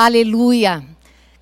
Aleluia.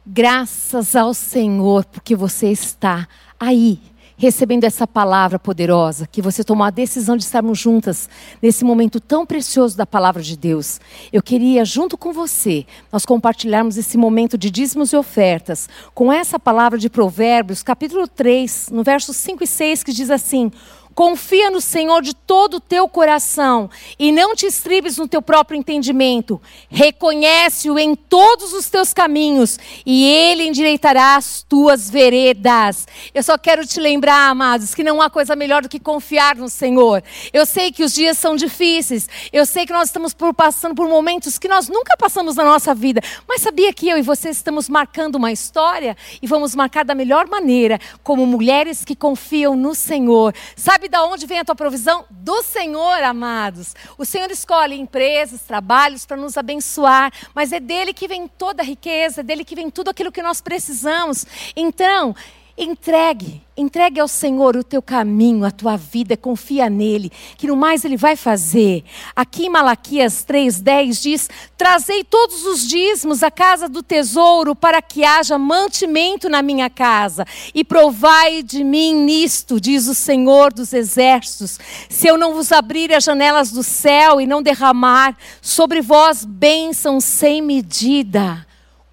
Graças ao Senhor, porque você está aí, recebendo essa palavra poderosa, que você tomou a decisão de estarmos juntas nesse momento tão precioso da palavra de Deus. Eu queria, junto com você, nós compartilharmos esse momento de dízimos e ofertas com essa palavra de Provérbios, capítulo 3, no versos 5 e 6, que diz assim: Confia no Senhor de todo o teu coração e não te estribes no teu próprio entendimento. Reconhece-o em todos os teus caminhos e ele endireitará as tuas veredas. Eu só quero te lembrar, amados, que não há coisa melhor do que confiar no Senhor. Eu sei que os dias são difíceis. Eu sei que nós estamos por, passando por momentos que nós nunca passamos na nossa vida. Mas sabia que eu e você estamos marcando uma história e vamos marcar da melhor maneira, como mulheres que confiam no Senhor. Sabe Sabe de onde vem a tua provisão? Do Senhor, amados. O Senhor escolhe empresas, trabalhos para nos abençoar, mas é dele que vem toda a riqueza, é dele que vem tudo aquilo que nós precisamos. Então, Entregue, entregue ao Senhor o teu caminho, a tua vida, confia nele, que no mais ele vai fazer. Aqui em Malaquias 3:10 diz: "Trazei todos os dízimos à casa do tesouro para que haja mantimento na minha casa, e provai de mim nisto", diz o Senhor dos exércitos, "se eu não vos abrir as janelas do céu e não derramar sobre vós bênçãos sem medida".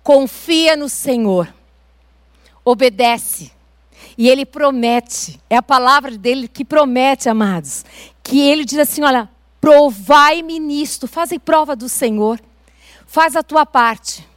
Confia no Senhor obedece. E ele promete, é a palavra dele que promete, amados, que ele diz assim: olha, provai-me nisto, fazem prova do Senhor, faz a tua parte,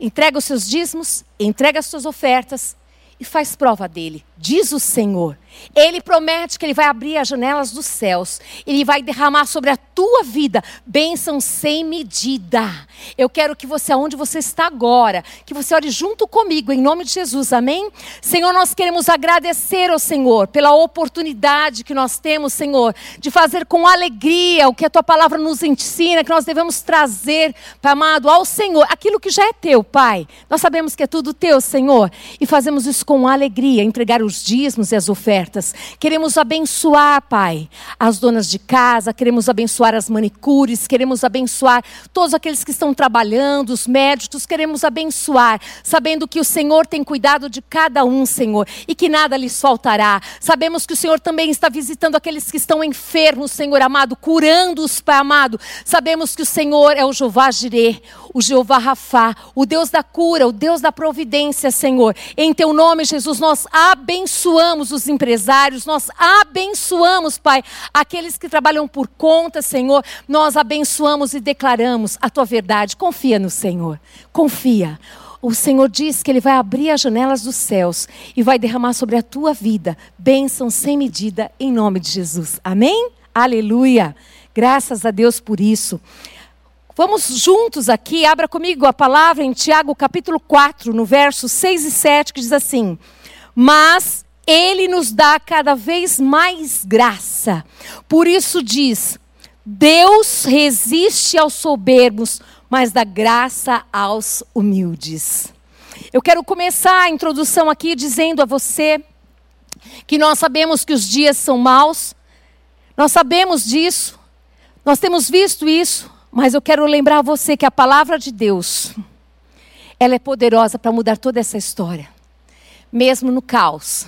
entrega os seus dízimos, entrega as suas ofertas e faz prova dele diz o Senhor. Ele promete que Ele vai abrir as janelas dos céus. Ele vai derramar sobre a tua vida bênção sem medida. Eu quero que você, aonde você está agora, que você ore junto comigo, em nome de Jesus, amém? Senhor, nós queremos agradecer ao Senhor pela oportunidade que nós temos, Senhor, de fazer com alegria o que a tua palavra nos ensina, que nós devemos trazer, Pai amado, ao Senhor, aquilo que já é teu, Pai. Nós sabemos que é tudo teu, Senhor, e fazemos isso com alegria, entregar os dízimos e as ofertas. Queremos abençoar, Pai, as donas de casa, queremos abençoar as manicures, queremos abençoar todos aqueles que estão trabalhando, os médicos, queremos abençoar, sabendo que o Senhor tem cuidado de cada um, Senhor, e que nada lhes faltará. Sabemos que o Senhor também está visitando aqueles que estão enfermos, Senhor amado, curando-os, Pai amado. Sabemos que o Senhor é o Jeová Jireh, o Jeová Rafá, o Deus da cura, o Deus da providência, Senhor. Em teu nome, Jesus, nós abençoamos abençoamos os empresários, nós abençoamos, Pai, aqueles que trabalham por conta, Senhor. Nós abençoamos e declaramos a tua verdade. Confia no Senhor. Confia. O Senhor diz que Ele vai abrir as janelas dos céus e vai derramar sobre a tua vida bênção sem medida, em nome de Jesus. Amém? Aleluia. Graças a Deus por isso. Vamos juntos aqui, abra comigo a palavra em Tiago capítulo 4, no verso 6 e 7, que diz assim: mas ele nos dá cada vez mais graça. Por isso diz: Deus resiste aos soberbos, mas dá graça aos humildes. Eu quero começar a introdução aqui dizendo a você que nós sabemos que os dias são maus, nós sabemos disso, nós temos visto isso, mas eu quero lembrar a você que a palavra de Deus, ela é poderosa para mudar toda essa história mesmo no caos.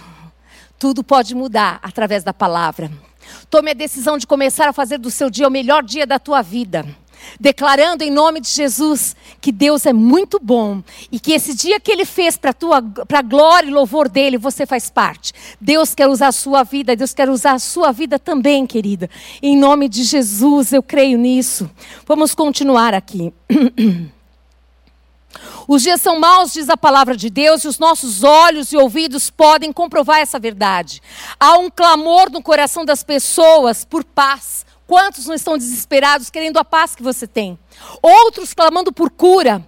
Tudo pode mudar através da palavra. Tome a decisão de começar a fazer do seu dia o melhor dia da tua vida. Declarando em nome de Jesus que Deus é muito bom e que esse dia que Ele fez para a glória e louvor dele, você faz parte. Deus quer usar a sua vida, Deus quer usar a sua vida também, querida. Em nome de Jesus, eu creio nisso. Vamos continuar aqui. Os dias são maus, diz a palavra de Deus, e os nossos olhos e ouvidos podem comprovar essa verdade. Há um clamor no coração das pessoas por paz. Quantos não estão desesperados querendo a paz que você tem? Outros clamando por cura,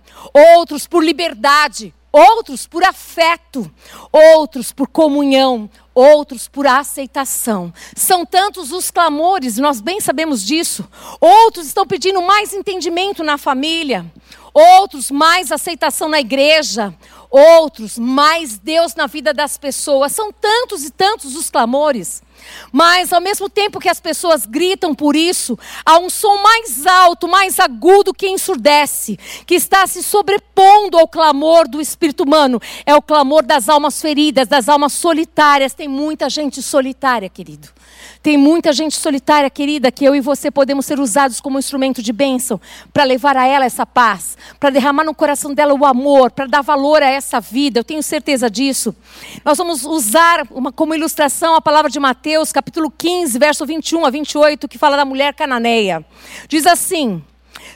outros por liberdade, outros por afeto, outros por comunhão, outros por aceitação. São tantos os clamores, nós bem sabemos disso. Outros estão pedindo mais entendimento na família, outros mais aceitação na igreja, outros mais Deus na vida das pessoas. São tantos e tantos os clamores. Mas ao mesmo tempo que as pessoas gritam por isso, há um som mais alto, mais agudo que ensurdece, que está se sobrepondo ao clamor do espírito humano. É o clamor das almas feridas, das almas solitárias. Tem muita gente solitária, querido. Tem muita gente solitária, querida, que eu e você podemos ser usados como instrumento de bênção para levar a ela essa paz, para derramar no coração dela o amor, para dar valor a essa vida. Eu tenho certeza disso. Nós vamos usar uma, como ilustração a palavra de Mateus, capítulo 15, verso 21 a 28, que fala da mulher cananeia. Diz assim: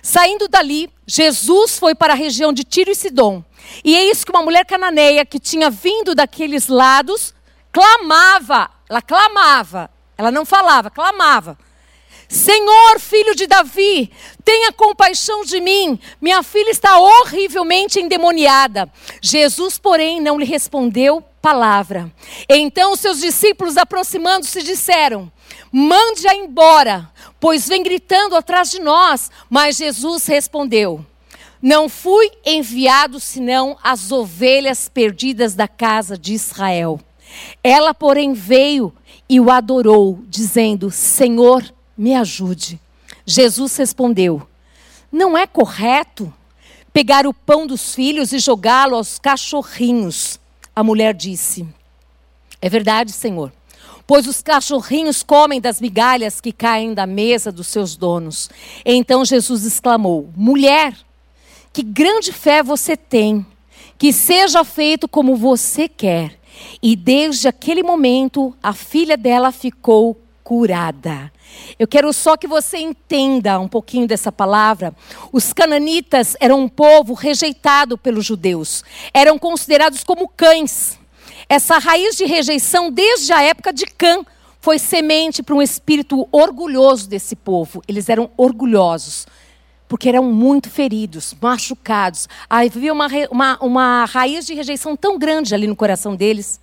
Saindo dali, Jesus foi para a região de Tiro e Sidom. E isso que uma mulher cananeia que tinha vindo daqueles lados clamava, ela clamava ela não falava, clamava. Senhor, filho de Davi, tenha compaixão de mim. Minha filha está horrivelmente endemoniada. Jesus, porém, não lhe respondeu palavra. Então seus discípulos, aproximando-se, disseram: Mande-a embora, pois vem gritando atrás de nós. Mas Jesus respondeu: Não fui enviado senão as ovelhas perdidas da casa de Israel. Ela, porém, veio e o adorou, dizendo: Senhor, me ajude. Jesus respondeu: Não é correto pegar o pão dos filhos e jogá-lo aos cachorrinhos. A mulher disse: É verdade, Senhor. Pois os cachorrinhos comem das migalhas que caem da mesa dos seus donos. Então Jesus exclamou: Mulher, que grande fé você tem, que seja feito como você quer. E desde aquele momento, a filha dela ficou curada. Eu quero só que você entenda um pouquinho dessa palavra. Os cananitas eram um povo rejeitado pelos judeus, eram considerados como cães. Essa raiz de rejeição, desde a época de Cã, foi semente para um espírito orgulhoso desse povo. Eles eram orgulhosos porque eram muito feridos, machucados. Havia uma, uma, uma raiz de rejeição tão grande ali no coração deles.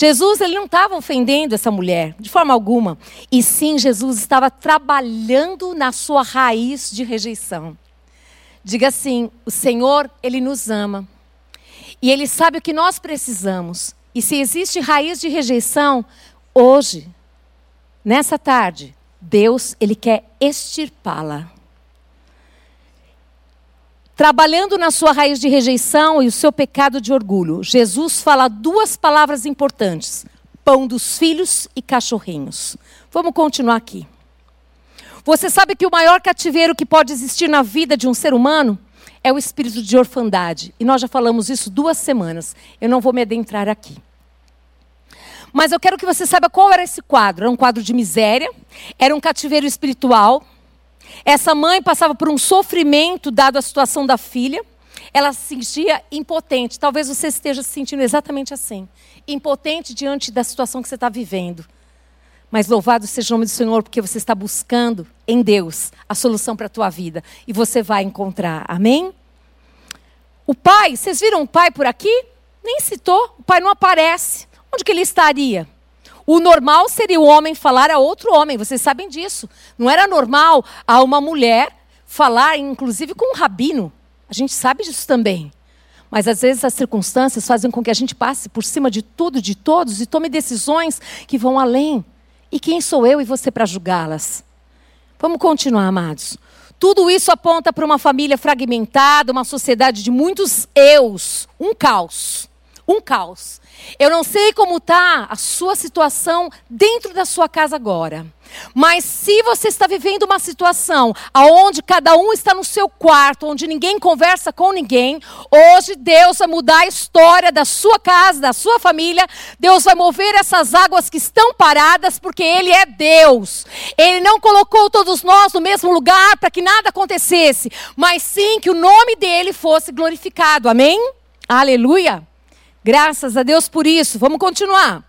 Jesus ele não estava ofendendo essa mulher, de forma alguma. E sim, Jesus estava trabalhando na sua raiz de rejeição. Diga assim: o Senhor, Ele nos ama. E Ele sabe o que nós precisamos. E se existe raiz de rejeição, hoje, nessa tarde, Deus, Ele quer extirpá-la trabalhando na sua raiz de rejeição e o seu pecado de orgulho, Jesus fala duas palavras importantes: pão dos filhos e cachorrinhos. Vamos continuar aqui. Você sabe que o maior cativeiro que pode existir na vida de um ser humano é o espírito de orfandade. E nós já falamos isso duas semanas. Eu não vou me adentrar aqui. Mas eu quero que você saiba qual era esse quadro. Era um quadro de miséria, era um cativeiro espiritual, essa mãe passava por um sofrimento dado a situação da filha. Ela se sentia impotente. Talvez você esteja se sentindo exatamente assim. Impotente diante da situação que você está vivendo. Mas louvado seja o nome do Senhor, porque você está buscando em Deus a solução para a tua vida. E você vai encontrar. Amém? O pai, vocês viram o pai por aqui? Nem citou. O pai não aparece. Onde que ele estaria? O normal seria o homem falar a outro homem, vocês sabem disso. Não era normal a uma mulher falar, inclusive com um rabino. A gente sabe disso também. Mas às vezes as circunstâncias fazem com que a gente passe por cima de tudo, de todos e tome decisões que vão além. E quem sou eu e você para julgá-las? Vamos continuar, amados. Tudo isso aponta para uma família fragmentada, uma sociedade de muitos eus, um caos. Um caos. Eu não sei como está a sua situação dentro da sua casa agora. Mas se você está vivendo uma situação onde cada um está no seu quarto, onde ninguém conversa com ninguém, hoje Deus vai mudar a história da sua casa, da sua família. Deus vai mover essas águas que estão paradas, porque Ele é Deus. Ele não colocou todos nós no mesmo lugar para que nada acontecesse, mas sim que o nome dele fosse glorificado. Amém? Aleluia. Graças a Deus por isso. Vamos continuar.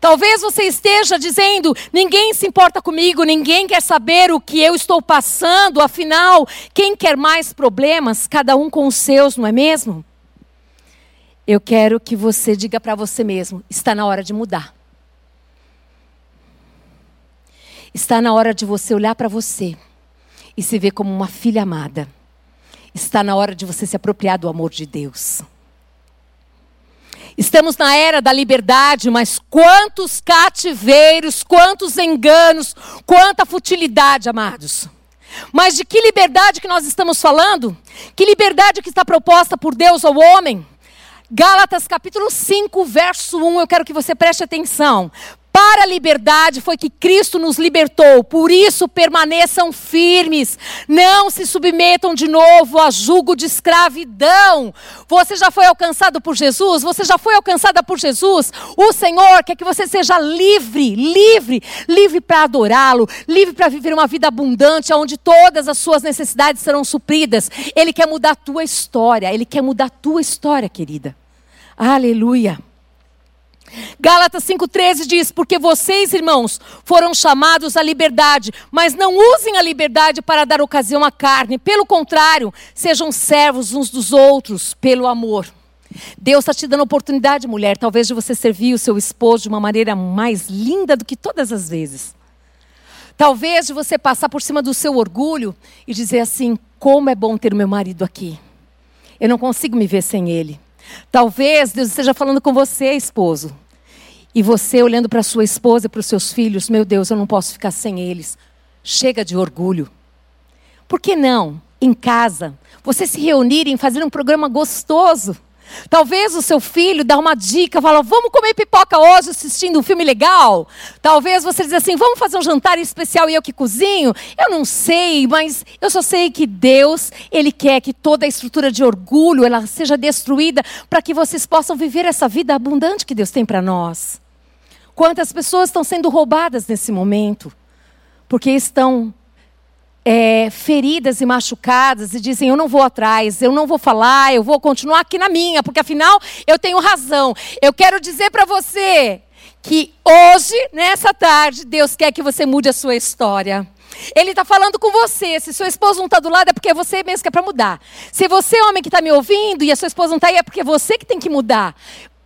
Talvez você esteja dizendo: ninguém se importa comigo, ninguém quer saber o que eu estou passando, afinal, quem quer mais problemas? Cada um com os seus, não é mesmo? Eu quero que você diga para você mesmo: está na hora de mudar. Está na hora de você olhar para você e se ver como uma filha amada. Está na hora de você se apropriar do amor de Deus. Estamos na era da liberdade, mas quantos cativeiros, quantos enganos, quanta futilidade, amados. Mas de que liberdade que nós estamos falando? Que liberdade que está proposta por Deus ao homem? Gálatas capítulo 5, verso 1, eu quero que você preste atenção. Para a liberdade foi que Cristo nos libertou, por isso permaneçam firmes, não se submetam de novo a jugo de escravidão. Você já foi alcançado por Jesus? Você já foi alcançada por Jesus? O Senhor quer que você seja livre, livre, livre para adorá-lo, livre para viver uma vida abundante, onde todas as suas necessidades serão supridas. Ele quer mudar a tua história, ele quer mudar a tua história, querida. Aleluia. Gálatas 5,13 diz: Porque vocês, irmãos, foram chamados à liberdade, mas não usem a liberdade para dar ocasião à carne. Pelo contrário, sejam servos uns dos outros pelo amor. Deus está te dando oportunidade, mulher, talvez de você servir o seu esposo de uma maneira mais linda do que todas as vezes. Talvez de você passar por cima do seu orgulho e dizer assim: como é bom ter meu marido aqui. Eu não consigo me ver sem ele. Talvez Deus esteja falando com você, esposo. E você olhando para sua esposa e para os seus filhos, meu Deus, eu não posso ficar sem eles. Chega de orgulho. Por que não, em casa, você se reunirem e fazer um programa gostoso? Talvez o seu filho dá uma dica, fala, vamos comer pipoca hoje assistindo um filme legal. Talvez você diz assim, vamos fazer um jantar especial e eu que cozinho. Eu não sei, mas eu só sei que Deus, Ele quer que toda a estrutura de orgulho ela seja destruída para que vocês possam viver essa vida abundante que Deus tem para nós. Quantas pessoas estão sendo roubadas nesse momento? Porque estão é, feridas e machucadas e dizem: Eu não vou atrás, eu não vou falar, eu vou continuar aqui na minha, porque afinal eu tenho razão. Eu quero dizer para você que hoje, nessa tarde, Deus quer que você mude a sua história. Ele está falando com você. Se seu esposo não está do lado, é porque é você mesmo que é para mudar. Se você, homem que está me ouvindo, e a sua esposa não está aí, é porque é você que tem que mudar.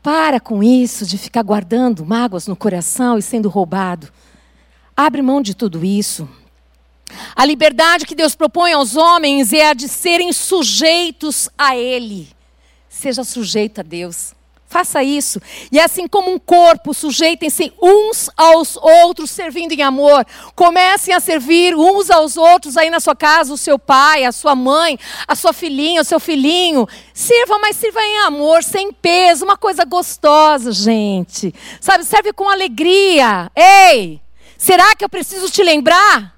Para com isso de ficar guardando mágoas no coração e sendo roubado. Abre mão de tudo isso. A liberdade que Deus propõe aos homens é a de serem sujeitos a Ele. Seja sujeito a Deus. Faça isso. E assim como um corpo, sujeitem-se uns aos outros, servindo em amor. Comecem a servir uns aos outros aí na sua casa, o seu pai, a sua mãe, a sua filhinha, o seu filhinho. Sirva, mas sirva em amor, sem peso, uma coisa gostosa, gente. Sabe, serve com alegria. Ei, será que eu preciso te lembrar?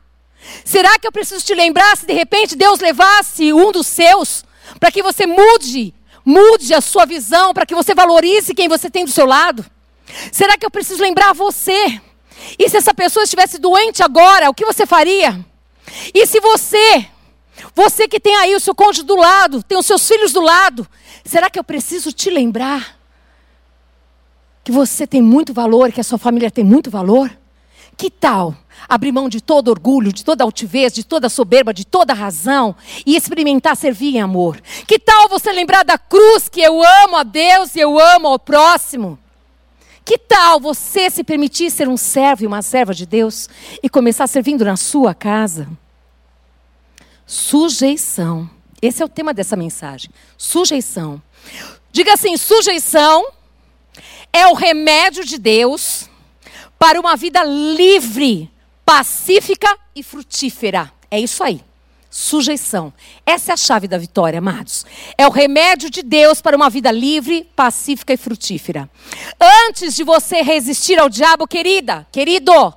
Será que eu preciso te lembrar se de repente Deus levasse um dos seus para que você mude, mude a sua visão, para que você valorize quem você tem do seu lado? Será que eu preciso lembrar você? E se essa pessoa estivesse doente agora, o que você faria? E se você, você que tem aí o seu cônjuge do lado, tem os seus filhos do lado, será que eu preciso te lembrar que você tem muito valor, que a sua família tem muito valor? Que tal abrir mão de todo orgulho, de toda altivez, de toda soberba, de toda razão e experimentar servir em amor? Que tal você lembrar da cruz que eu amo a Deus e eu amo ao próximo? Que tal você se permitir ser um servo e uma serva de Deus e começar servindo na sua casa? Sujeição. Esse é o tema dessa mensagem. Sujeição. Diga assim: sujeição é o remédio de Deus para uma vida livre, pacífica e frutífera. É isso aí. Sujeição. Essa é a chave da vitória, amados. É o remédio de Deus para uma vida livre, pacífica e frutífera. Antes de você resistir ao diabo, querida, querido,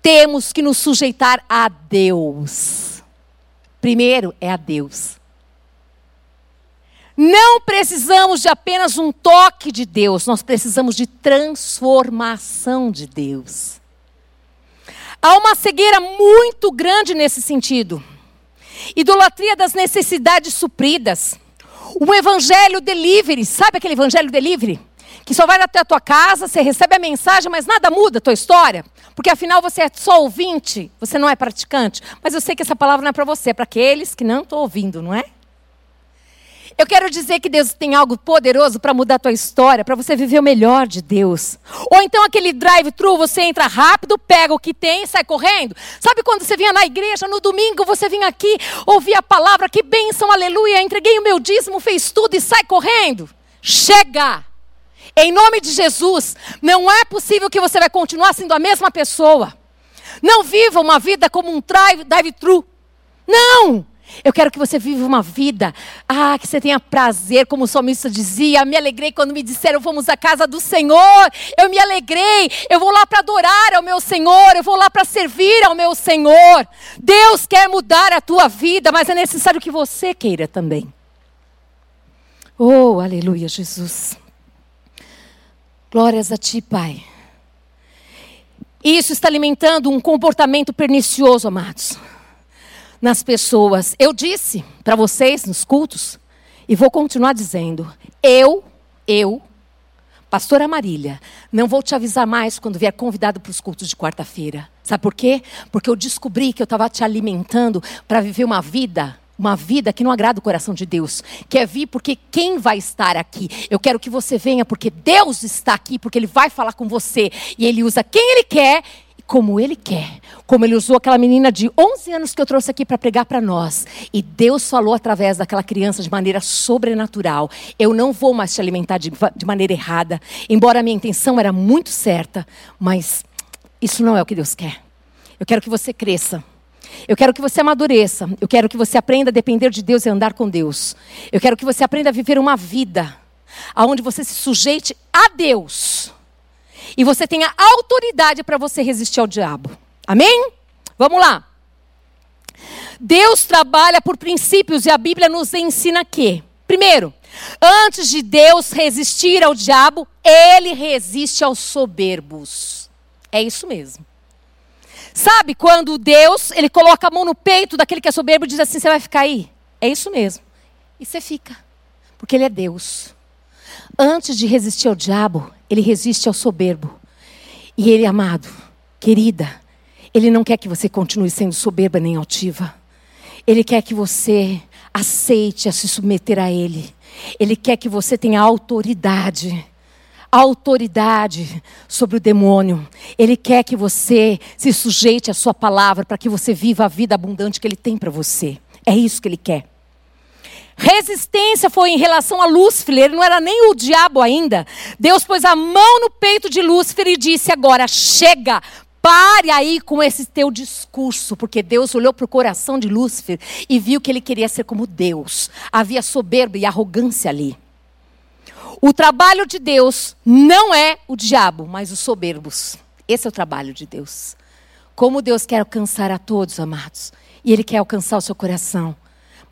temos que nos sujeitar a Deus. Primeiro é a Deus. Não precisamos de apenas um toque de Deus, nós precisamos de transformação de Deus. Há uma cegueira muito grande nesse sentido. Idolatria das necessidades supridas. O evangelho delivery, sabe aquele evangelho delivery? Que só vai até a tua casa, você recebe a mensagem, mas nada muda a tua história. Porque afinal você é só ouvinte, você não é praticante. Mas eu sei que essa palavra não é para você, é para aqueles que não estão ouvindo, não é? Eu quero dizer que Deus tem algo poderoso para mudar a tua história, para você viver o melhor de Deus. Ou então aquele drive-thru, você entra rápido, pega o que tem e sai correndo. Sabe quando você vinha na igreja no domingo, você vinha aqui, ouvia a palavra, que bênção, aleluia, entreguei o meu dízimo, fez tudo e sai correndo? Chega! Em nome de Jesus, não é possível que você vai continuar sendo a mesma pessoa. Não viva uma vida como um drive-thru. Não! Eu quero que você viva uma vida, ah, que você tenha prazer, como o salmista dizia. Me alegrei quando me disseram vamos à casa do Senhor. Eu me alegrei. Eu vou lá para adorar ao meu Senhor. Eu vou lá para servir ao meu Senhor. Deus quer mudar a tua vida, mas é necessário que você queira também. Oh, aleluia, Jesus. Glórias a Ti, Pai. Isso está alimentando um comportamento pernicioso, amados nas pessoas. Eu disse para vocês nos cultos, e vou continuar dizendo: eu, eu, Pastora Marília, não vou te avisar mais quando vier convidado para os cultos de quarta-feira. Sabe por quê? Porque eu descobri que eu estava te alimentando para viver uma vida uma vida que não agrada o coração de Deus. Quer vir porque quem vai estar aqui? Eu quero que você venha porque Deus está aqui, porque Ele vai falar com você. E Ele usa quem Ele quer como Ele quer. Como Ele usou aquela menina de 11 anos que eu trouxe aqui para pregar para nós. E Deus falou através daquela criança de maneira sobrenatural. Eu não vou mais te alimentar de, de maneira errada. Embora a minha intenção era muito certa. Mas isso não é o que Deus quer. Eu quero que você cresça. Eu quero que você amadureça. Eu quero que você aprenda a depender de Deus e andar com Deus. Eu quero que você aprenda a viver uma vida onde você se sujeite a Deus e você tenha autoridade para você resistir ao diabo. Amém? Vamos lá. Deus trabalha por princípios e a Bíblia nos ensina que, primeiro, antes de Deus resistir ao diabo, ele resiste aos soberbos. É isso mesmo. Sabe quando Deus, ele coloca a mão no peito daquele que é soberbo e diz assim: "Você vai ficar aí?" É isso mesmo. E você fica, porque ele é Deus. Antes de resistir ao diabo, ele resiste ao soberbo. E ele, amado, querida, ele não quer que você continue sendo soberba nem altiva. Ele quer que você aceite a se submeter a ele. Ele quer que você tenha autoridade autoridade sobre o demônio. Ele quer que você se sujeite à sua palavra para que você viva a vida abundante que ele tem para você. É isso que ele quer. Resistência foi em relação a Lúcifer, ele não era nem o diabo ainda. Deus pôs a mão no peito de Lúcifer e disse: Agora chega, pare aí com esse teu discurso, porque Deus olhou para o coração de Lúcifer e viu que ele queria ser como Deus. Havia soberba e arrogância ali. O trabalho de Deus não é o diabo, mas os soberbos. Esse é o trabalho de Deus. Como Deus quer alcançar a todos, amados, e Ele quer alcançar o seu coração.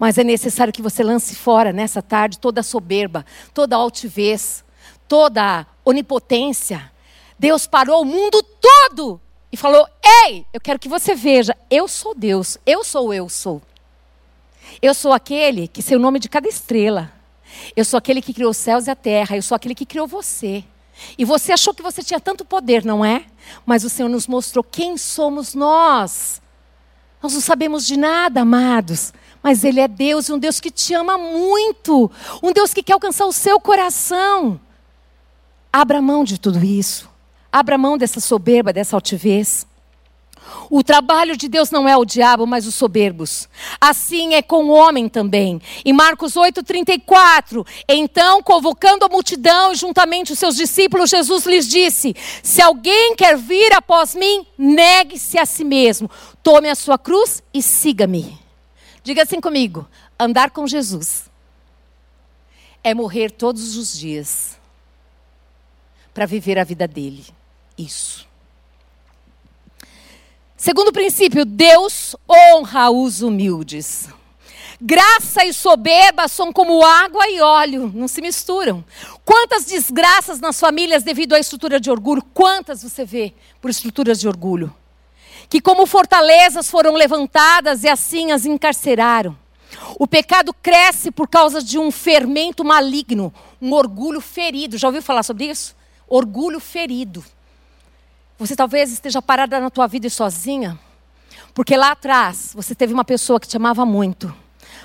Mas é necessário que você lance fora nessa tarde toda a soberba, toda altivez, toda onipotência. Deus parou o mundo todo e falou: Ei, eu quero que você veja, eu sou Deus, eu sou eu sou. Eu sou aquele que sei o nome de cada estrela. Eu sou aquele que criou os céus e a terra. Eu sou aquele que criou você. E você achou que você tinha tanto poder, não é? Mas o Senhor nos mostrou quem somos nós. Nós não sabemos de nada, amados. Mas Ele é Deus, um Deus que te ama muito, um Deus que quer alcançar o seu coração. Abra mão de tudo isso. Abra mão dessa soberba, dessa altivez. O trabalho de Deus não é o diabo, mas os soberbos. Assim é com o homem também. Em Marcos 8:34, então, convocando a multidão e juntamente os seus discípulos, Jesus lhes disse: Se alguém quer vir após mim, negue-se a si mesmo, tome a sua cruz e siga-me. Diga assim comigo: andar com Jesus é morrer todos os dias para viver a vida dele. Isso. Segundo princípio, Deus honra os humildes. Graça e soberba são como água e óleo, não se misturam. Quantas desgraças nas famílias devido à estrutura de orgulho? Quantas você vê por estruturas de orgulho? Que como fortalezas foram levantadas e assim as encarceraram. O pecado cresce por causa de um fermento maligno, um orgulho ferido. Já ouviu falar sobre isso? Orgulho ferido. Você talvez esteja parada na tua vida e sozinha, porque lá atrás você teve uma pessoa que te amava muito,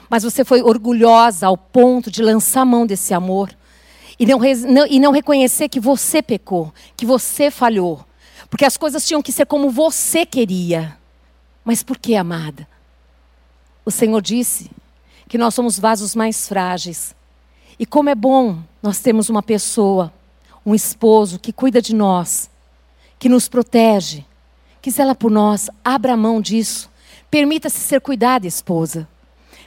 mas você foi orgulhosa ao ponto de lançar a mão desse amor e não, não, e não reconhecer que você pecou, que você falhou. Porque as coisas tinham que ser como você queria. Mas por que, amada? O Senhor disse que nós somos vasos mais frágeis. E como é bom nós termos uma pessoa, um esposo que cuida de nós, que nos protege, que zela por nós, abra mão disso. Permita-se ser cuidada, esposa.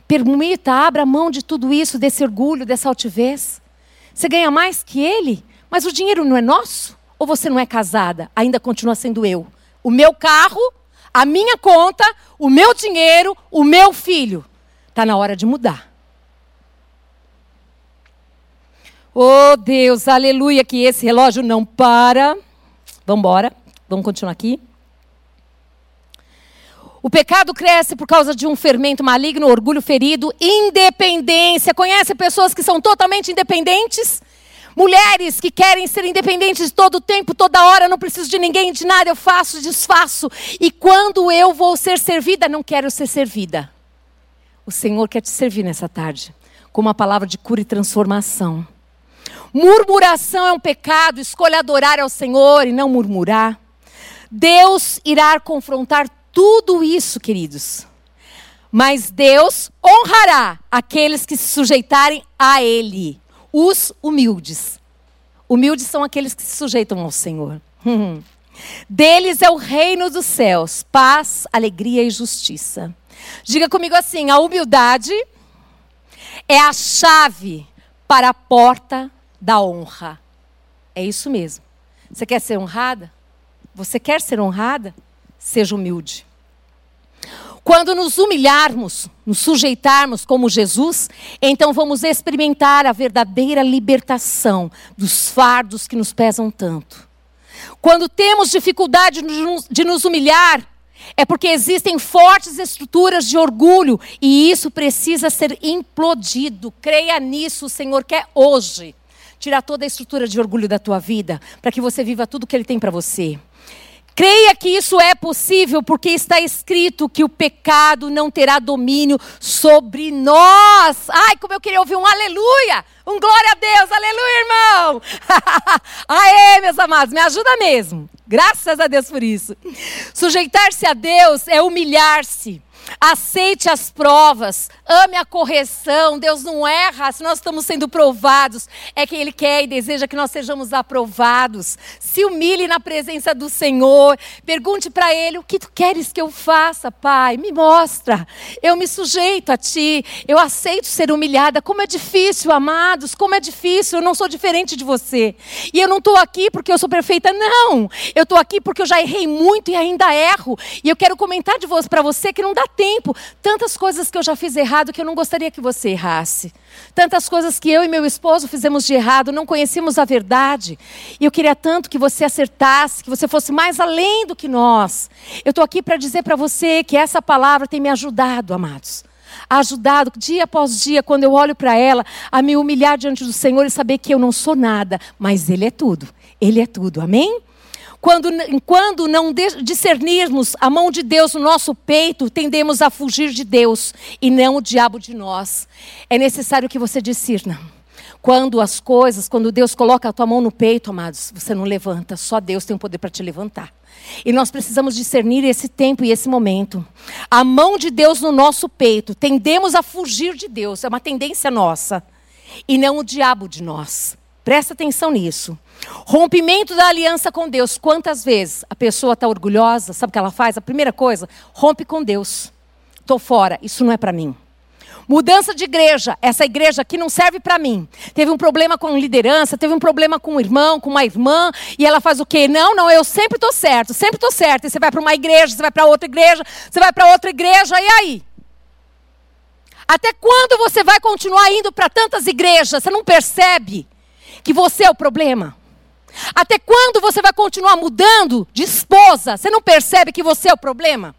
Permita, abra mão de tudo isso, desse orgulho, dessa altivez. Você ganha mais que ele, mas o dinheiro não é nosso? Ou você não é casada? Ainda continua sendo eu. O meu carro, a minha conta, o meu dinheiro, o meu filho. Está na hora de mudar. Oh Deus, aleluia, que esse relógio não para. Vamos embora, vamos continuar aqui. O pecado cresce por causa de um fermento maligno, orgulho ferido, independência. Conhece pessoas que são totalmente independentes? Mulheres que querem ser independentes todo o tempo, toda hora, não preciso de ninguém, de nada, eu faço, desfaço. E quando eu vou ser servida, não quero ser servida. O Senhor quer te servir nessa tarde, com uma palavra de cura e transformação. Murmuração é um pecado, escolha adorar ao Senhor e não murmurar. Deus irá confrontar tudo isso, queridos. Mas Deus honrará aqueles que se sujeitarem a Ele, os humildes. Humildes são aqueles que se sujeitam ao Senhor. Deles é o reino dos céus, paz, alegria e justiça. Diga comigo assim: a humildade é a chave para a porta da honra. É isso mesmo. Você quer ser honrada? Você quer ser honrada? Seja humilde. Quando nos humilharmos, nos sujeitarmos como Jesus, então vamos experimentar a verdadeira libertação dos fardos que nos pesam tanto. Quando temos dificuldade de nos humilhar, é porque existem fortes estruturas de orgulho e isso precisa ser implodido. Creia nisso, o Senhor quer hoje tirar toda a estrutura de orgulho da tua vida, para que você viva tudo que Ele tem para você. Creia que isso é possível, porque está escrito que o pecado não terá domínio sobre nós. Ai, como eu queria ouvir um aleluia! Um glória a Deus, aleluia, irmão! Aê, meus amados, me ajuda mesmo. Graças a Deus por isso. Sujeitar-se a Deus é humilhar-se. Aceite as provas, ame a correção. Deus não erra se nós estamos sendo provados. É que Ele quer e deseja que nós sejamos aprovados. Se humilhe na presença do Senhor. Pergunte para Ele: o que tu queres que eu faça, Pai? Me mostra. Eu me sujeito a Ti. Eu aceito ser humilhada. Como é difícil, amados. Como é difícil. Eu não sou diferente de você. E eu não estou aqui porque eu sou perfeita. Não. Eu estou aqui porque eu já errei muito e ainda erro. E eu quero comentar para você que não dá tempo. Tantas coisas que eu já fiz errado que eu não gostaria que você errasse. Tantas coisas que eu e meu esposo fizemos de errado, não conhecemos a verdade. E eu queria tanto que você acertasse, que você fosse mais além do que nós. Eu estou aqui para dizer para você que essa palavra tem me ajudado, amados ajudado dia após dia, quando eu olho para ela, a me humilhar diante do Senhor e saber que eu não sou nada, mas Ele é tudo. Ele é tudo, amém? Quando, quando não discernirmos a mão de Deus no nosso peito, tendemos a fugir de Deus e não o diabo de nós. É necessário que você discirna. Quando as coisas, quando Deus coloca a tua mão no peito, amados, você não levanta, só Deus tem o poder para te levantar. E nós precisamos discernir esse tempo e esse momento. A mão de Deus no nosso peito, tendemos a fugir de Deus, é uma tendência nossa, e não o diabo de nós. Presta atenção nisso. Rompimento da aliança com Deus. Quantas vezes a pessoa está orgulhosa, sabe o que ela faz? A primeira coisa, rompe com Deus. Estou fora, isso não é para mim. Mudança de igreja. Essa igreja aqui não serve para mim. Teve um problema com liderança, teve um problema com um irmão, com uma irmã, e ela faz o quê? Não, não, eu sempre estou certo, sempre estou certo. E você vai para uma igreja, você vai para outra igreja, você vai para outra igreja, e aí? Até quando você vai continuar indo para tantas igrejas? Você não percebe? Que você é o problema? Até quando você vai continuar mudando de esposa? Você não percebe que você é o problema?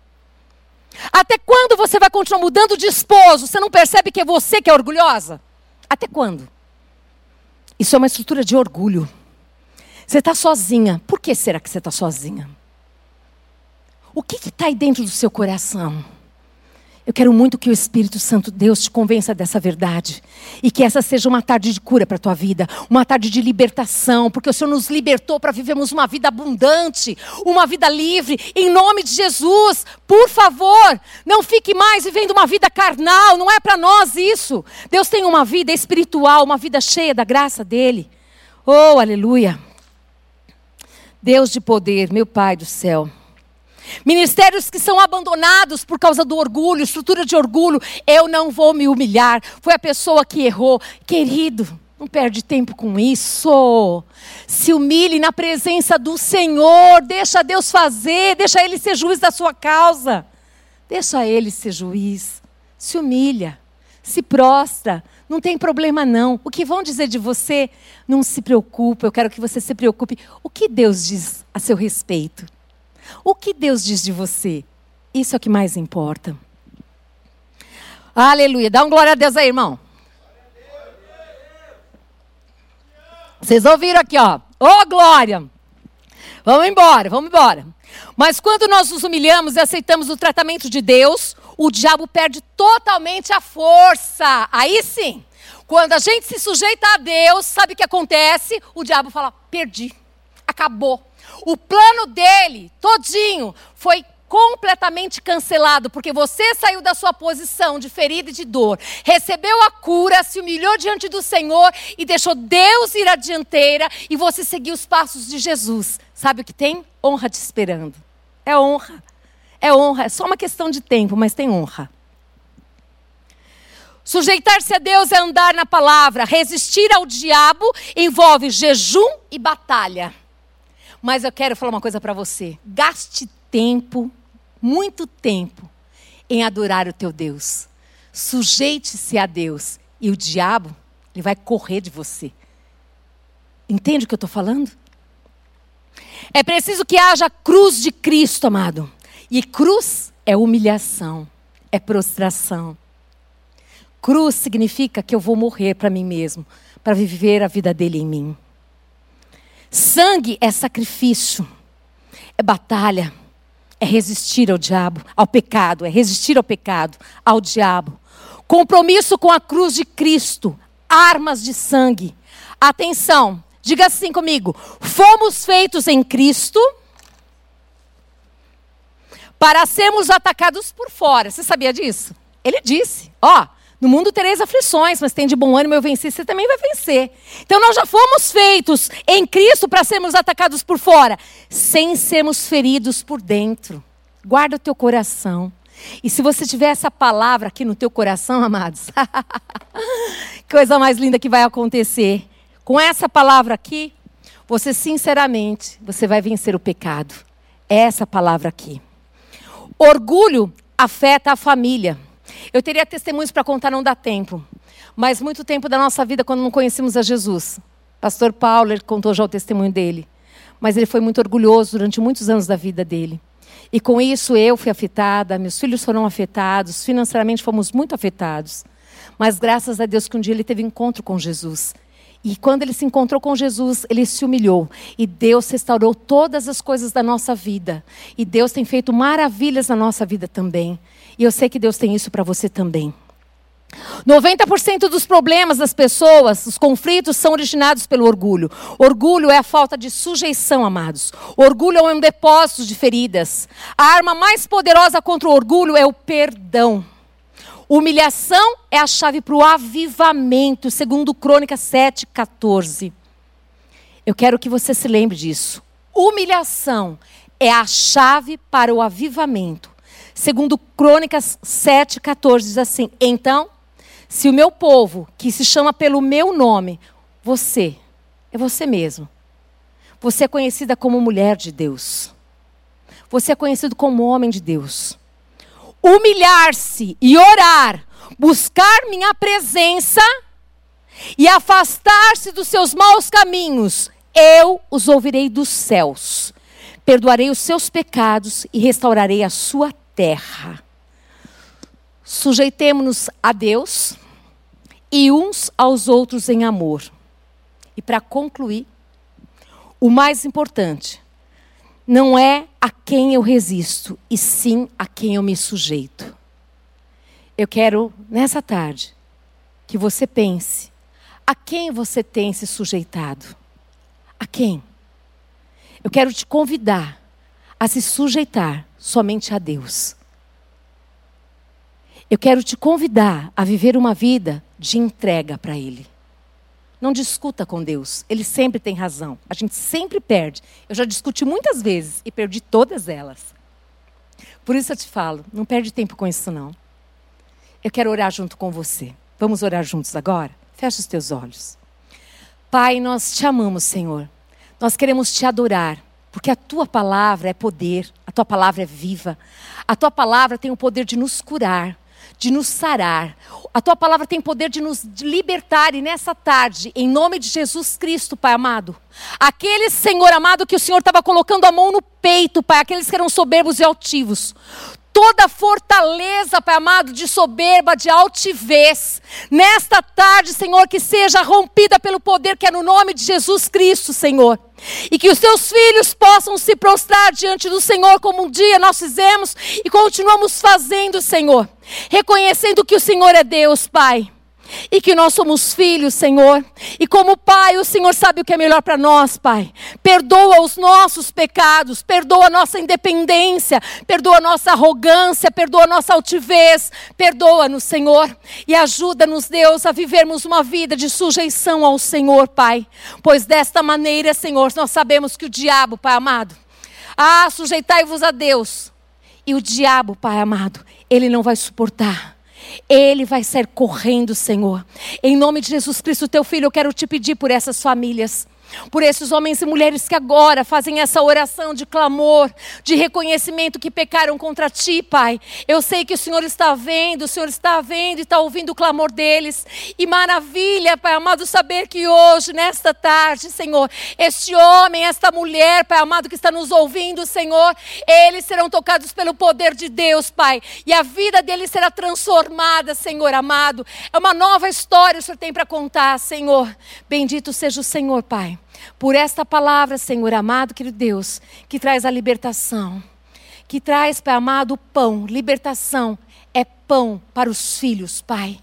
Até quando você vai continuar mudando de esposo? Você não percebe que é você que é orgulhosa? Até quando? Isso é uma estrutura de orgulho. Você está sozinha. Por que será que você está sozinha? O que está aí dentro do seu coração? Eu quero muito que o Espírito Santo Deus te convença dessa verdade. E que essa seja uma tarde de cura para a tua vida, uma tarde de libertação, porque o Senhor nos libertou para vivermos uma vida abundante, uma vida livre, em nome de Jesus. Por favor, não fique mais vivendo uma vida carnal, não é para nós isso. Deus tem uma vida espiritual, uma vida cheia da graça dele. Oh, aleluia. Deus de poder, meu Pai do céu. Ministérios que são abandonados por causa do orgulho, estrutura de orgulho. Eu não vou me humilhar. Foi a pessoa que errou. Querido, não perde tempo com isso. Se humilhe na presença do Senhor. Deixa Deus fazer. Deixa Ele ser juiz da sua causa. Deixa Ele ser juiz. Se humilha. Se prostra. Não tem problema não. O que vão dizer de você, não se preocupe. Eu quero que você se preocupe. O que Deus diz a seu respeito? O que Deus diz de você? Isso é o que mais importa. Aleluia. Dá um glória a Deus aí, irmão. Vocês ouviram aqui, ó. Ô, oh, glória! Vamos embora, vamos embora. Mas quando nós nos humilhamos e aceitamos o tratamento de Deus, o diabo perde totalmente a força. Aí sim. Quando a gente se sujeita a Deus, sabe o que acontece? O diabo fala: perdi, acabou. O plano dele, todinho, foi completamente cancelado, porque você saiu da sua posição de ferida e de dor, recebeu a cura, se humilhou diante do Senhor e deixou Deus ir à dianteira e você seguiu os passos de Jesus. Sabe o que tem? Honra te esperando. É honra. É honra. É só uma questão de tempo, mas tem honra. Sujeitar-se a Deus é andar na palavra. Resistir ao diabo envolve jejum e batalha. Mas eu quero falar uma coisa para você. Gaste tempo, muito tempo, em adorar o teu Deus. Sujeite-se a Deus. E o diabo, ele vai correr de você. Entende o que eu estou falando? É preciso que haja cruz de Cristo, amado. E cruz é humilhação, é prostração. Cruz significa que eu vou morrer para mim mesmo, para viver a vida dele em mim. Sangue é sacrifício, é batalha, é resistir ao diabo, ao pecado, é resistir ao pecado, ao diabo. Compromisso com a cruz de Cristo, armas de sangue. Atenção, diga assim comigo: fomos feitos em Cristo para sermos atacados por fora. Você sabia disso? Ele disse: ó, no mundo tereis aflições, mas tem de bom ânimo eu venci, você também vai vencer. Então nós já fomos feitos em Cristo para sermos atacados por fora, sem sermos feridos por dentro. Guarda o teu coração. E se você tiver essa palavra aqui no teu coração, amados, coisa mais linda que vai acontecer. Com essa palavra aqui, você sinceramente, você vai vencer o pecado. É essa palavra aqui. Orgulho afeta a família. Eu teria testemunhos para contar, não dá tempo. Mas muito tempo da nossa vida, quando não conhecemos a Jesus. Pastor Paulo contou já o testemunho dele. Mas ele foi muito orgulhoso durante muitos anos da vida dele. E com isso eu fui afetada, meus filhos foram afetados, financeiramente fomos muito afetados. Mas graças a Deus que um dia ele teve encontro com Jesus. E quando ele se encontrou com Jesus, ele se humilhou. E Deus restaurou todas as coisas da nossa vida. E Deus tem feito maravilhas na nossa vida também. E eu sei que Deus tem isso para você também. 90% dos problemas das pessoas, os conflitos, são originados pelo orgulho. Orgulho é a falta de sujeição, amados. Orgulho é um depósito de feridas. A arma mais poderosa contra o orgulho é o perdão. Humilhação é a chave para o avivamento, segundo Crônicas 7, 14. Eu quero que você se lembre disso. Humilhação é a chave para o avivamento. Segundo Crônicas 7,14 diz assim: Então, se o meu povo, que se chama pelo meu nome, você, é você mesmo. Você é conhecida como mulher de Deus. Você é conhecido como homem de Deus. Humilhar-se e orar, buscar minha presença e afastar-se dos seus maus caminhos, eu os ouvirei dos céus. Perdoarei os seus pecados e restaurarei a sua terra. Sujeitemos-nos a Deus e uns aos outros em amor. E para concluir, o mais importante não é a quem eu resisto, e sim a quem eu me sujeito. Eu quero, nessa tarde, que você pense: a quem você tem se sujeitado? A quem? Eu quero te convidar a se sujeitar somente a Deus. Eu quero te convidar a viver uma vida de entrega para Ele. Não discuta com Deus. Ele sempre tem razão. A gente sempre perde. Eu já discuti muitas vezes e perdi todas elas. Por isso eu te falo, não perde tempo com isso não. Eu quero orar junto com você. Vamos orar juntos agora? Fecha os teus olhos. Pai, nós te amamos, Senhor. Nós queremos te adorar, porque a tua palavra é poder, a tua palavra é viva. A tua palavra tem o poder de nos curar, de nos sarar. A tua palavra tem poder de nos libertar e nessa tarde, em nome de Jesus Cristo, Pai amado, aqueles, Senhor amado, que o Senhor estava colocando a mão no peito, Pai, aqueles que eram soberbos e altivos, toda fortaleza, Pai amado, de soberba, de altivez. Nesta tarde, Senhor, que seja rompida pelo poder que é no nome de Jesus Cristo, Senhor. E que os teus filhos possam se prostrar diante do Senhor, como um dia nós fizemos e continuamos fazendo, Senhor. Reconhecendo que o Senhor é Deus, Pai e que nós somos filhos, Senhor. E como Pai, o Senhor sabe o que é melhor para nós, Pai. Perdoa os nossos pecados, perdoa a nossa independência, perdoa a nossa arrogância, perdoa a nossa altivez, perdoa-nos, Senhor, e ajuda-nos, Deus, a vivermos uma vida de sujeição ao Senhor, Pai. Pois desta maneira, Senhor, nós sabemos que o diabo, Pai amado, ah, sujeitai-vos a Deus. E o diabo, Pai amado, ele não vai suportar ele vai sair correndo, Senhor. Em nome de Jesus Cristo, teu filho, eu quero te pedir por essas famílias por esses homens e mulheres que agora fazem essa oração de clamor, de reconhecimento que pecaram contra ti, Pai. Eu sei que o Senhor está vendo, o Senhor está vendo e está ouvindo o clamor deles. E maravilha, Pai amado, saber que hoje, nesta tarde, Senhor, este homem, esta mulher, Pai amado, que está nos ouvindo, Senhor, eles serão tocados pelo poder de Deus, Pai. E a vida deles será transformada, Senhor amado. É uma nova história o Senhor tem para contar, Senhor. Bendito seja o Senhor, Pai por esta palavra, Senhor amado, querido Deus, que traz a libertação, que traz, Pai amado, pão. Libertação é pão para os filhos, Pai.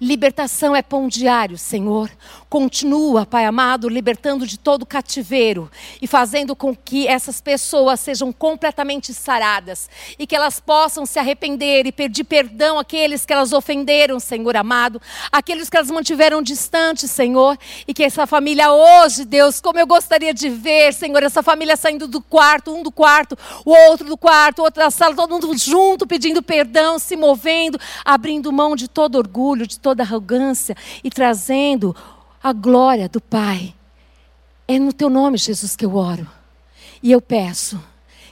Libertação é pão diário, Senhor. Continua, Pai amado, libertando de todo cativeiro e fazendo com que essas pessoas sejam completamente saradas e que elas possam se arrepender e pedir perdão àqueles que elas ofenderam, Senhor amado, aqueles que elas mantiveram distantes, Senhor, e que essa família hoje, Deus, como eu gostaria de ver, Senhor, essa família saindo do quarto, um do quarto, o outro do quarto, outro da sala, todo mundo junto pedindo perdão, se movendo, abrindo mão de todo orgulho, de toda arrogância e trazendo a glória do Pai. É no teu nome, Jesus, que eu oro. E eu peço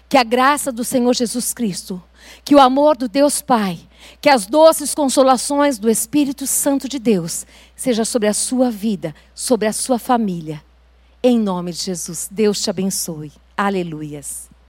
que a graça do Senhor Jesus Cristo, que o amor do Deus Pai, que as doces consolações do Espírito Santo de Deus seja sobre a sua vida, sobre a sua família. Em nome de Jesus, Deus te abençoe. Aleluias.